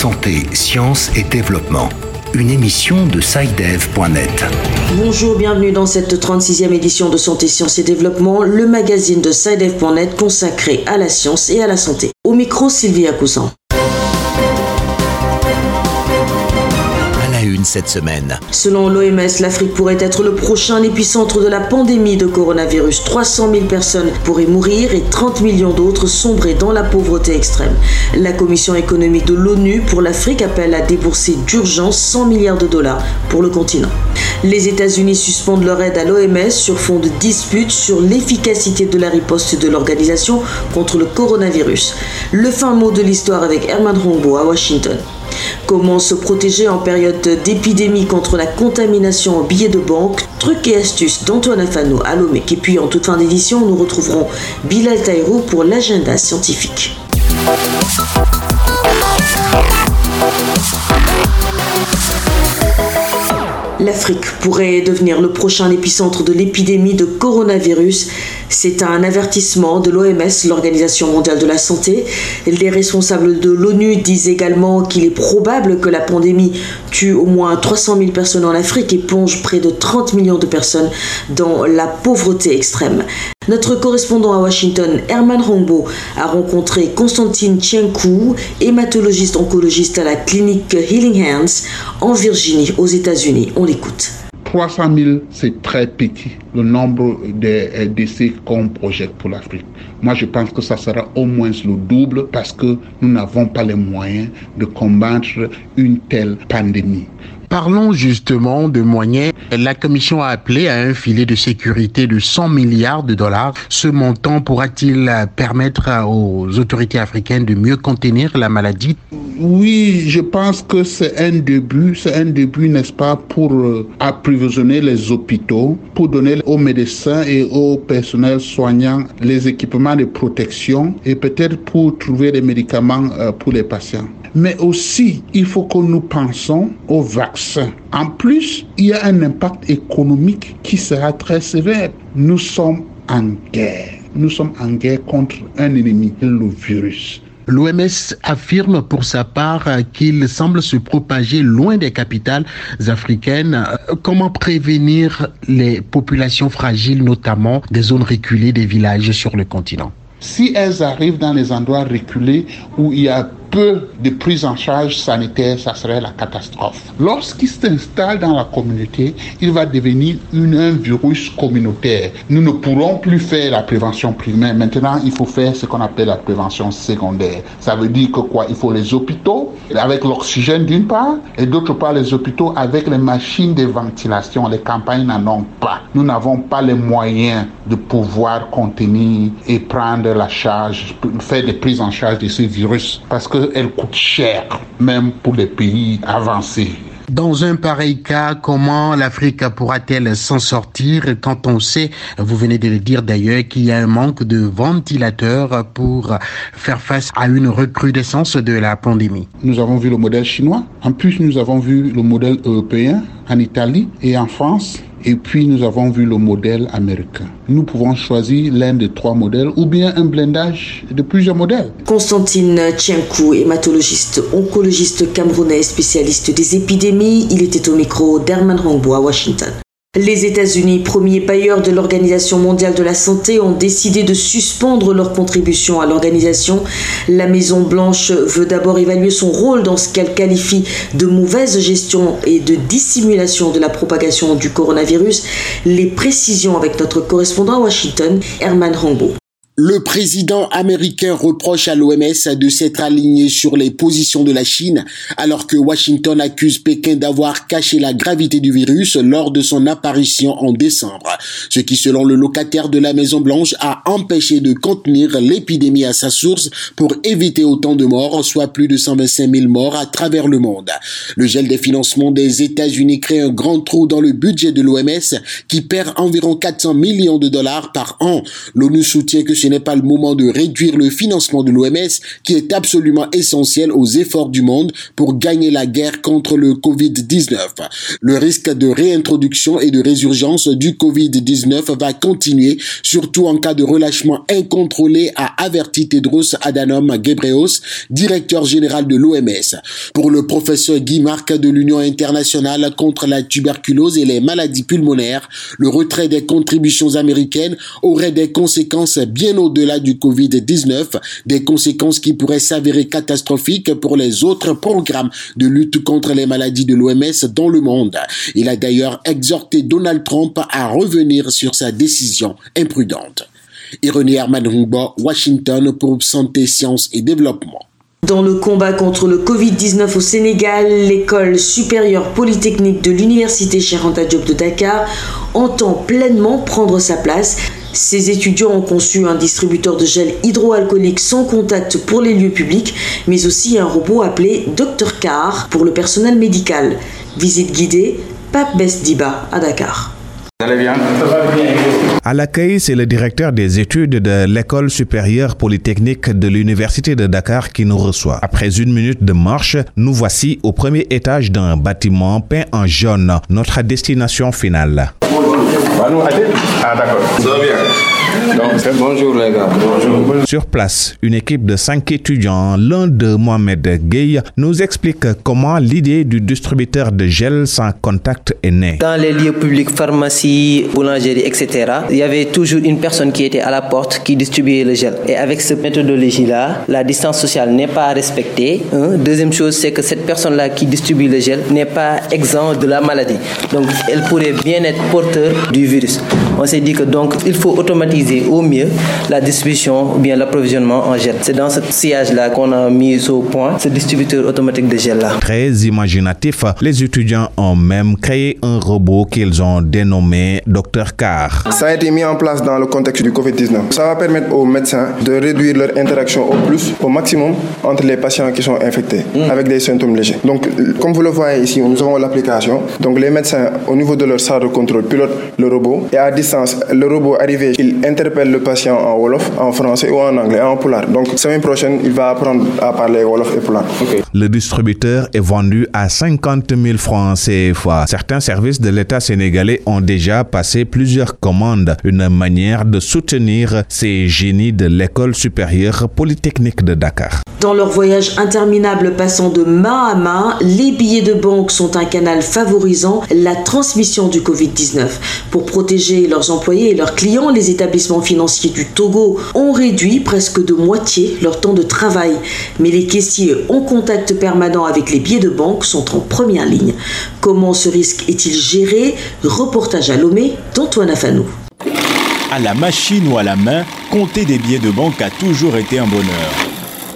Santé, sciences et développement. Une émission de SciDev.net. Bonjour, bienvenue dans cette 36e édition de Santé, Sciences et Développement, le magazine de SciDev.net consacré à la science et à la santé. Au micro, Sylvie Cousin. Cette semaine. Selon l'OMS, l'Afrique pourrait être le prochain épicentre de la pandémie de coronavirus. 300 000 personnes pourraient mourir et 30 millions d'autres sombrer dans la pauvreté extrême. La Commission économique de l'ONU pour l'Afrique appelle à débourser d'urgence 100 milliards de dollars pour le continent. Les États-Unis suspendent leur aide à l'OMS sur fond de disputes sur l'efficacité de la riposte de l'organisation contre le coronavirus. Le fin mot de l'histoire avec Herman Rombo à Washington. Comment se protéger en période d'épidémie contre la contamination en billets de banque Trucs et astuces d'Antoine Afano à Lomé. Et puis en toute fin d'édition, nous retrouverons Bilal Taïrou pour l'agenda scientifique. L'Afrique pourrait devenir le prochain épicentre de l'épidémie de coronavirus. C'est un avertissement de l'OMS, l'Organisation mondiale de la santé. Les responsables de l'ONU disent également qu'il est probable que la pandémie tue au moins 300 000 personnes en Afrique et plonge près de 30 millions de personnes dans la pauvreté extrême. Notre correspondant à Washington, Herman Rombo, a rencontré Constantine Chienkou, hématologiste oncologiste à la clinique Healing Hands en Virginie, aux États-Unis. On l'écoute. 300 000, c'est très petit, le nombre de euh, décès qu'on projette pour l'Afrique. Moi, je pense que ça sera au moins le double parce que nous n'avons pas les moyens de combattre une telle pandémie. Parlons justement de moyens. La Commission a appelé à un filet de sécurité de 100 milliards de dollars. Ce montant pourra-t-il permettre aux autorités africaines de mieux contenir la maladie? Oui, je pense que c'est un début. C'est un début, n'est-ce pas, pour euh, approvisionner les hôpitaux, pour donner aux médecins et au personnel soignant les équipements de protection et peut-être pour trouver des médicaments euh, pour les patients mais aussi il faut que nous pensions au vaccin. En plus, il y a un impact économique qui sera très sévère. Nous sommes en guerre. Nous sommes en guerre contre un ennemi, le virus. L'OMS affirme pour sa part qu'il semble se propager loin des capitales africaines. Comment prévenir les populations fragiles, notamment des zones reculées des villages sur le continent? Si elles arrivent dans les endroits reculés où il y a peu de prise en charge sanitaire, ça serait la catastrophe. Lorsqu'il s'installe dans la communauté, il va devenir un virus communautaire. Nous ne pourrons plus faire la prévention primaire. Maintenant, il faut faire ce qu'on appelle la prévention secondaire. Ça veut dire que quoi? Il faut les hôpitaux avec l'oxygène d'une part, et d'autre part les hôpitaux avec les machines de ventilation. Les campagnes n'en ont pas. Nous n'avons pas les moyens de pouvoir contenir et prendre la charge, faire des prises en charge de ce virus. Parce que elle coûte cher, même pour les pays avancés. Dans un pareil cas, comment l'Afrique pourra-t-elle s'en sortir quand on sait, vous venez de le dire d'ailleurs, qu'il y a un manque de ventilateurs pour faire face à une recrudescence de la pandémie? Nous avons vu le modèle chinois. En plus, nous avons vu le modèle européen en Italie et en France. Et puis nous avons vu le modèle américain. Nous pouvons choisir l'un des trois modèles ou bien un blindage de plusieurs modèles. Constantine Tchienkou, hématologiste, oncologiste camerounais, spécialiste des épidémies, il était au micro d'Herman Rangbo à Washington. Les États-Unis, premiers bailleurs de l'Organisation mondiale de la santé, ont décidé de suspendre leur contribution à l'organisation. La Maison-Blanche veut d'abord évaluer son rôle dans ce qu'elle qualifie de mauvaise gestion et de dissimulation de la propagation du coronavirus. Les précisions avec notre correspondant à Washington, Herman Rambo. Le président américain reproche à l'OMS de s'être aligné sur les positions de la Chine alors que Washington accuse Pékin d'avoir caché la gravité du virus lors de son apparition en décembre, ce qui selon le locataire de la Maison Blanche a empêché de contenir l'épidémie à sa source pour éviter autant de morts, soit plus de 125 000 morts à travers le monde. Le gel des financements des États-Unis crée un grand trou dans le budget de l'OMS qui perd environ 400 millions de dollars par an. N'est pas le moment de réduire le financement de l'OMS qui est absolument essentiel aux efforts du monde pour gagner la guerre contre le Covid-19. Le risque de réintroduction et de résurgence du Covid-19 va continuer, surtout en cas de relâchement incontrôlé, a averti Tedros Adhanom Ghebreyesus, directeur général de l'OMS. Pour le professeur Guy Marc de l'Union internationale contre la tuberculose et les maladies pulmonaires, le retrait des contributions américaines aurait des conséquences bien au-delà du Covid-19, des conséquences qui pourraient s'avérer catastrophiques pour les autres programmes de lutte contre les maladies de l'OMS dans le monde. Il a d'ailleurs exhorté Donald Trump à revenir sur sa décision imprudente. Ironie Herman Humba, Washington pour Santé, Sciences et Développement. Dans le combat contre le Covid-19 au Sénégal, l'école supérieure polytechnique de l'université Cheikh Diop de Dakar entend pleinement prendre sa place. Ses étudiants ont conçu un distributeur de gel hydroalcoolique sans contact pour les lieux publics, mais aussi un robot appelé Dr Car pour le personnel médical. Visite guidée, Pape Besdiba à Dakar. À l'accueil, c'est le directeur des études de l'école supérieure polytechnique de l'université de Dakar qui nous reçoit. Après une minute de marche, nous voici au premier étage d'un bâtiment peint en jaune, notre destination finale. Ah d'accord. Ça va bien. Bonjour les gars. Bonjour. Sur place, une équipe de cinq étudiants, l'un de Mohamed Gueye, nous explique comment l'idée du distributeur de gel sans contact est née. Dans les lieux publics, pharmacie, boulangerie, etc., il y avait toujours une personne qui était à la porte qui distribuait le gel. Et avec cette méthodologie-là, la distance sociale n'est pas respectée. Deuxième chose, c'est que cette personne-là qui distribue le gel n'est pas exempt de la maladie. Donc, elle pourrait bien être porteur du virus. On s'est dit que donc il faut automatiser au mieux la distribution ou bien l'approvisionnement en gel. C'est dans ce sillage-là qu'on a mis au point ce distributeur automatique de gel-là. Très imaginatif, les étudiants ont même créé un robot qu'ils ont dénommé Dr Car. Ça a été mis en place dans le contexte du Covid-19. Ça va permettre aux médecins de réduire leur interaction au plus, au maximum, entre les patients qui sont infectés hmm. avec des symptômes légers. Donc, comme vous le voyez ici, nous avons l'application. Donc, les médecins, au niveau de leur salle de contrôle, pilotent le robot et à distance, le robot arrivé, il interpelle le patient en Wolof, en français ou en anglais, en poulard. Donc, semaine prochaine, il va apprendre à parler Wolof et poulard. Le distributeur est vendu à 50 000 francs CFA. Certains services de l'État sénégalais ont déjà passé plusieurs commandes, une manière de soutenir ces génies de l'école supérieure polytechnique de Dakar. Dans leur voyage interminable passant de main à main, les billets de banque sont un canal favorisant la transmission du Covid-19. Pour protéger leurs employés et leurs clients, les établissements financiers du Togo ont réduit presque de moitié leur temps de travail. Mais les caissiers en contact permanent avec les billets de banque sont en première ligne. Comment ce risque est-il géré? Reportage à Lomé d'Antoine Afanou. À la machine ou à la main, compter des billets de banque a toujours été un bonheur.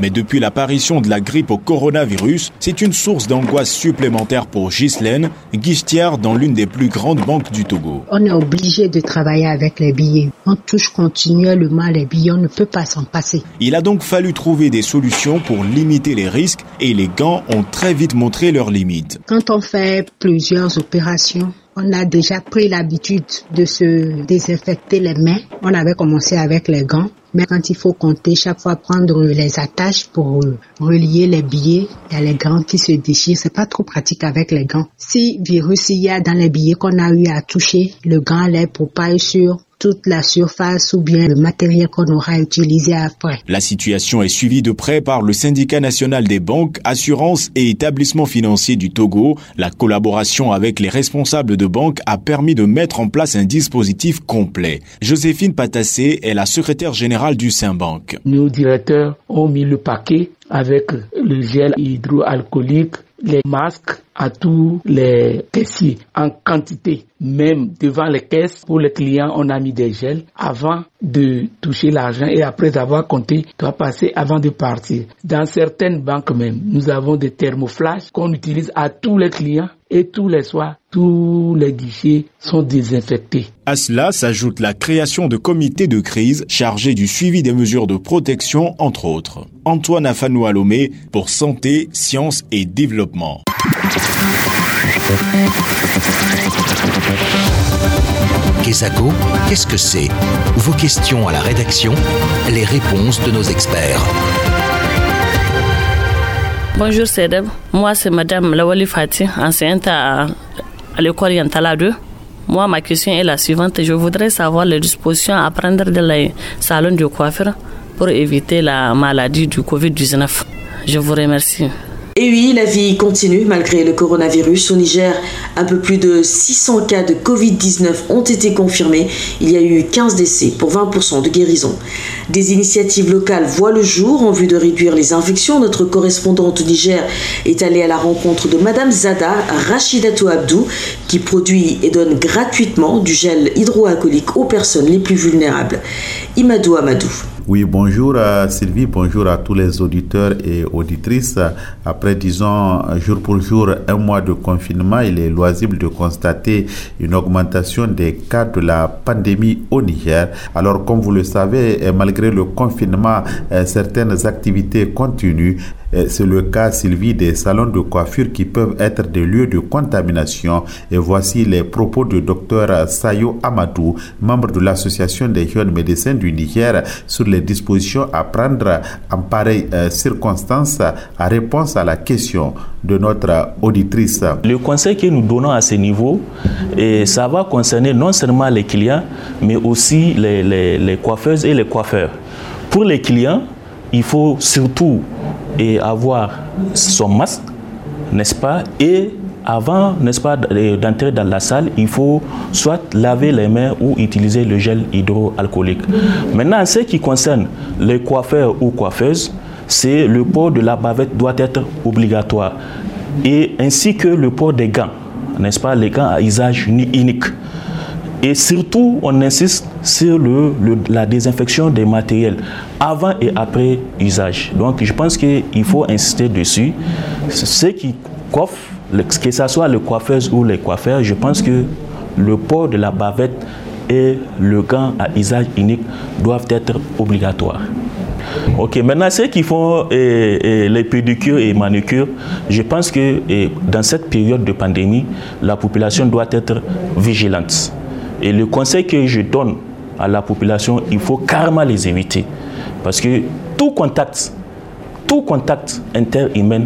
Mais depuis l'apparition de la grippe au coronavirus, c'est une source d'angoisse supplémentaire pour Ghislaine, guichetière dans l'une des plus grandes banques du Togo. On est obligé de travailler avec les billets. On touche continuellement les billets, on ne peut pas s'en passer. Il a donc fallu trouver des solutions pour limiter les risques et les gants ont très vite montré leurs limites. Quand on fait plusieurs opérations, on a déjà pris l'habitude de se désinfecter les mains. On avait commencé avec les gants. Mais quand il faut compter, chaque fois prendre les attaches pour relier les billets, il y a les gants qui se déchirent. C'est pas trop pratique avec les gants. Si virus il y a dans les billets qu'on a eu à toucher, le gant les propager sur toute la surface ou bien le matériel qu'on aura utilisé après. La situation est suivie de près par le syndicat national des banques, assurances et établissements financiers du Togo. La collaboration avec les responsables de banques a permis de mettre en place un dispositif complet. Joséphine Patassé est la secrétaire générale du Saint-Banque. Nos directeurs ont mis le paquet avec le gel hydroalcoolique, les masques à tous les caissiers en quantité. Même devant les caisses, pour les clients, on a mis des gels avant de toucher l'argent et après avoir compté, doit passer avant de partir. Dans certaines banques même, nous avons des thermoflash qu'on utilise à tous les clients et tous les soirs, tous les guichets sont désinfectés. À cela s'ajoute la création de comités de crise chargés du suivi des mesures de protection, entre autres. Antoine Afanou Alomé pour Santé, Sciences et Développement. Qu'est-ce que c'est Vos questions à la rédaction, les réponses de nos experts. Bonjour Cédeb, moi c'est Madame Lawali Fati, enseignante à, à l'école Yantala 2. Moi, ma question est la suivante. Je voudrais savoir les dispositions à prendre dans les salons de coiffure pour éviter la maladie du Covid-19. Je vous remercie. Et oui, la vie continue malgré le coronavirus. Au Niger, un peu plus de 600 cas de Covid-19 ont été confirmés. Il y a eu 15 décès pour 20% de guérison. Des initiatives locales voient le jour en vue de réduire les infections. Notre correspondante au Niger est allée à la rencontre de Madame Zada Rachidatou Abdou qui produit et donne gratuitement du gel hydroalcoolique aux personnes les plus vulnérables. Imadou Amadou. Oui, bonjour à Sylvie, bonjour à tous les auditeurs et auditrices. Après, disons, jour pour jour, un mois de confinement, il est loisible de constater une augmentation des cas de la pandémie au Niger. Alors, comme vous le savez, malgré le confinement, certaines activités continuent. C'est le cas, Sylvie, des salons de coiffure qui peuvent être des lieux de contamination. Et voici les propos du docteur Sayo Amadou, membre de l'Association des jeunes médecins du Niger, sur les dispositions à prendre en pareille circonstance à réponse à la question de notre auditrice. Le conseil que nous donnons à ce niveau, et ça va concerner non seulement les clients, mais aussi les, coiffeuses et les coiffeurs. Pour les clients, il faut surtout avoir son masque, n'est-ce pas avant, n'est-ce pas, d'entrer dans la salle, il faut soit laver les mains ou utiliser le gel hydroalcoolique. Maintenant, ce qui concerne les coiffeurs ou coiffeuses, c'est le port de la bavette doit être obligatoire et ainsi que le port des gants, n'est-ce pas, les gants à usage unique. Et surtout, on insiste sur la désinfection des matériels avant et après usage. Donc, je pense qu'il faut insister dessus. Ceux qui coiffent, que ce soit les coiffeuses ou les coiffeurs, je pense que le port de la bavette et le gant à usage unique doivent être obligatoires. Ok, maintenant ceux qui font eh, eh, les pédicures et manucures, je pense que eh, dans cette période de pandémie, la population doit être vigilante. Et le conseil que je donne à la population, il faut carrément les éviter. Parce que tout contact, tout contact interhumain,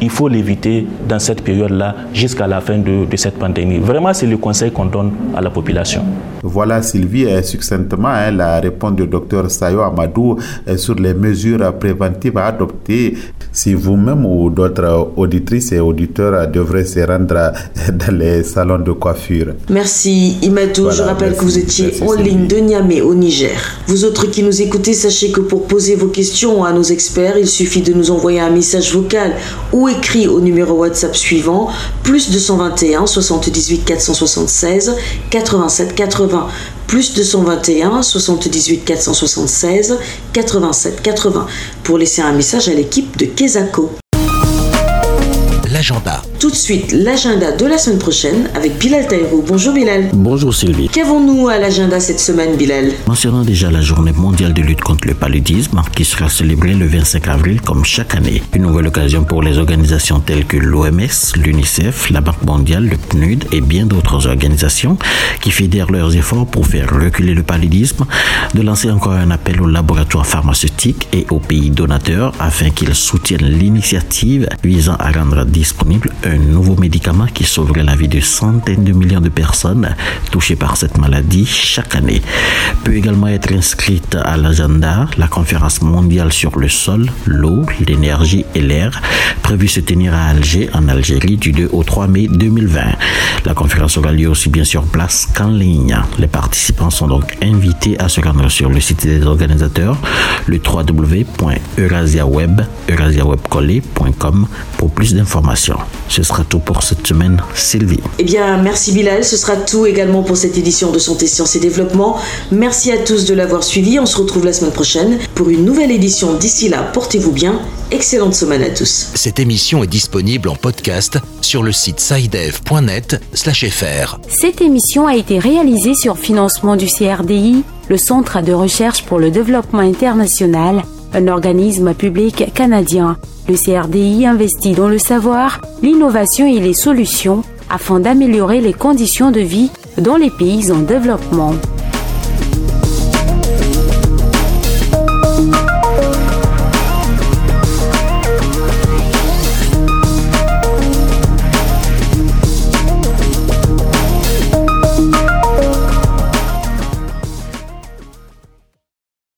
il faut l'éviter dans cette période-là jusqu'à la fin de, de, cette pandémie. Vraiment, c'est le conseil qu'on donne à la population. Voilà, Sylvie, succinctement, hein, la réponse du docteur Sayo Amadou sur les mesures préventives à adopter si vous-même ou d'autres auditrices et auditeurs devraient se rendre dans les salons de coiffure. Merci Imadou. Voilà, Je rappelle merci, que vous étiez en Sylvie. ligne de Niamey au Niger. Vous autres qui nous écoutez, sachez que pour poser vos questions à nos experts, il suffit de nous envoyer un message vocal ou écrit au numéro WhatsApp suivant plus 221 78 476 87 80 plus 221 78 476 87 80 pour laisser un message à l'équipe de Kesako. L'agenda. Tout de suite, l'agenda de la semaine prochaine avec Bilal Taïrou. Bonjour Bilal. Bonjour Sylvie. Qu'avons-nous à l'agenda cette semaine, Bilal? Mentionnant déjà la journée mondiale de lutte contre le paludisme qui sera célébrée le 25 avril comme chaque année. Une nouvelle occasion pour les organisations telles que l'OMS, l'UNICEF, la Banque mondiale, le PNUD et bien d'autres organisations qui fédèrent leurs efforts pour faire reculer le paludisme, de lancer encore un appel aux laboratoires pharmaceutiques et aux pays donateurs afin qu'ils soutiennent l'initiative visant à rendre disponible un nouveau médicament qui sauverait la vie de centaines de millions de personnes touchées par cette maladie chaque année. Peut également être inscrite à l'agenda la conférence mondiale sur le sol, l'eau, l'énergie et l'air, prévue se tenir à Alger, en Algérie, du 2 au 3 mai 2020. La conférence aura lieu aussi bien sur place qu'en ligne. Les participants sont donc invités à se rendre sur le site des organisateurs, le www.eurasiaweb, eurasiawebcollé.com pour plus d'informations. Ce sera tout pour cette semaine, Sylvie. Eh bien, merci Bilal. Ce sera tout également pour cette édition de Santé, Sciences et Développement. Merci à tous de l'avoir suivi. On se retrouve la semaine prochaine pour une nouvelle édition. D'ici là, portez-vous bien. Excellente semaine à tous. Cette émission est disponible en podcast sur le site sidev.net/fr. Cette émission a été réalisée sur financement du CRDI, le Centre de recherche pour le développement international, un organisme public canadien. Le CRDI investit dans le savoir, l'innovation et les solutions afin d'améliorer les conditions de vie dans les pays en développement.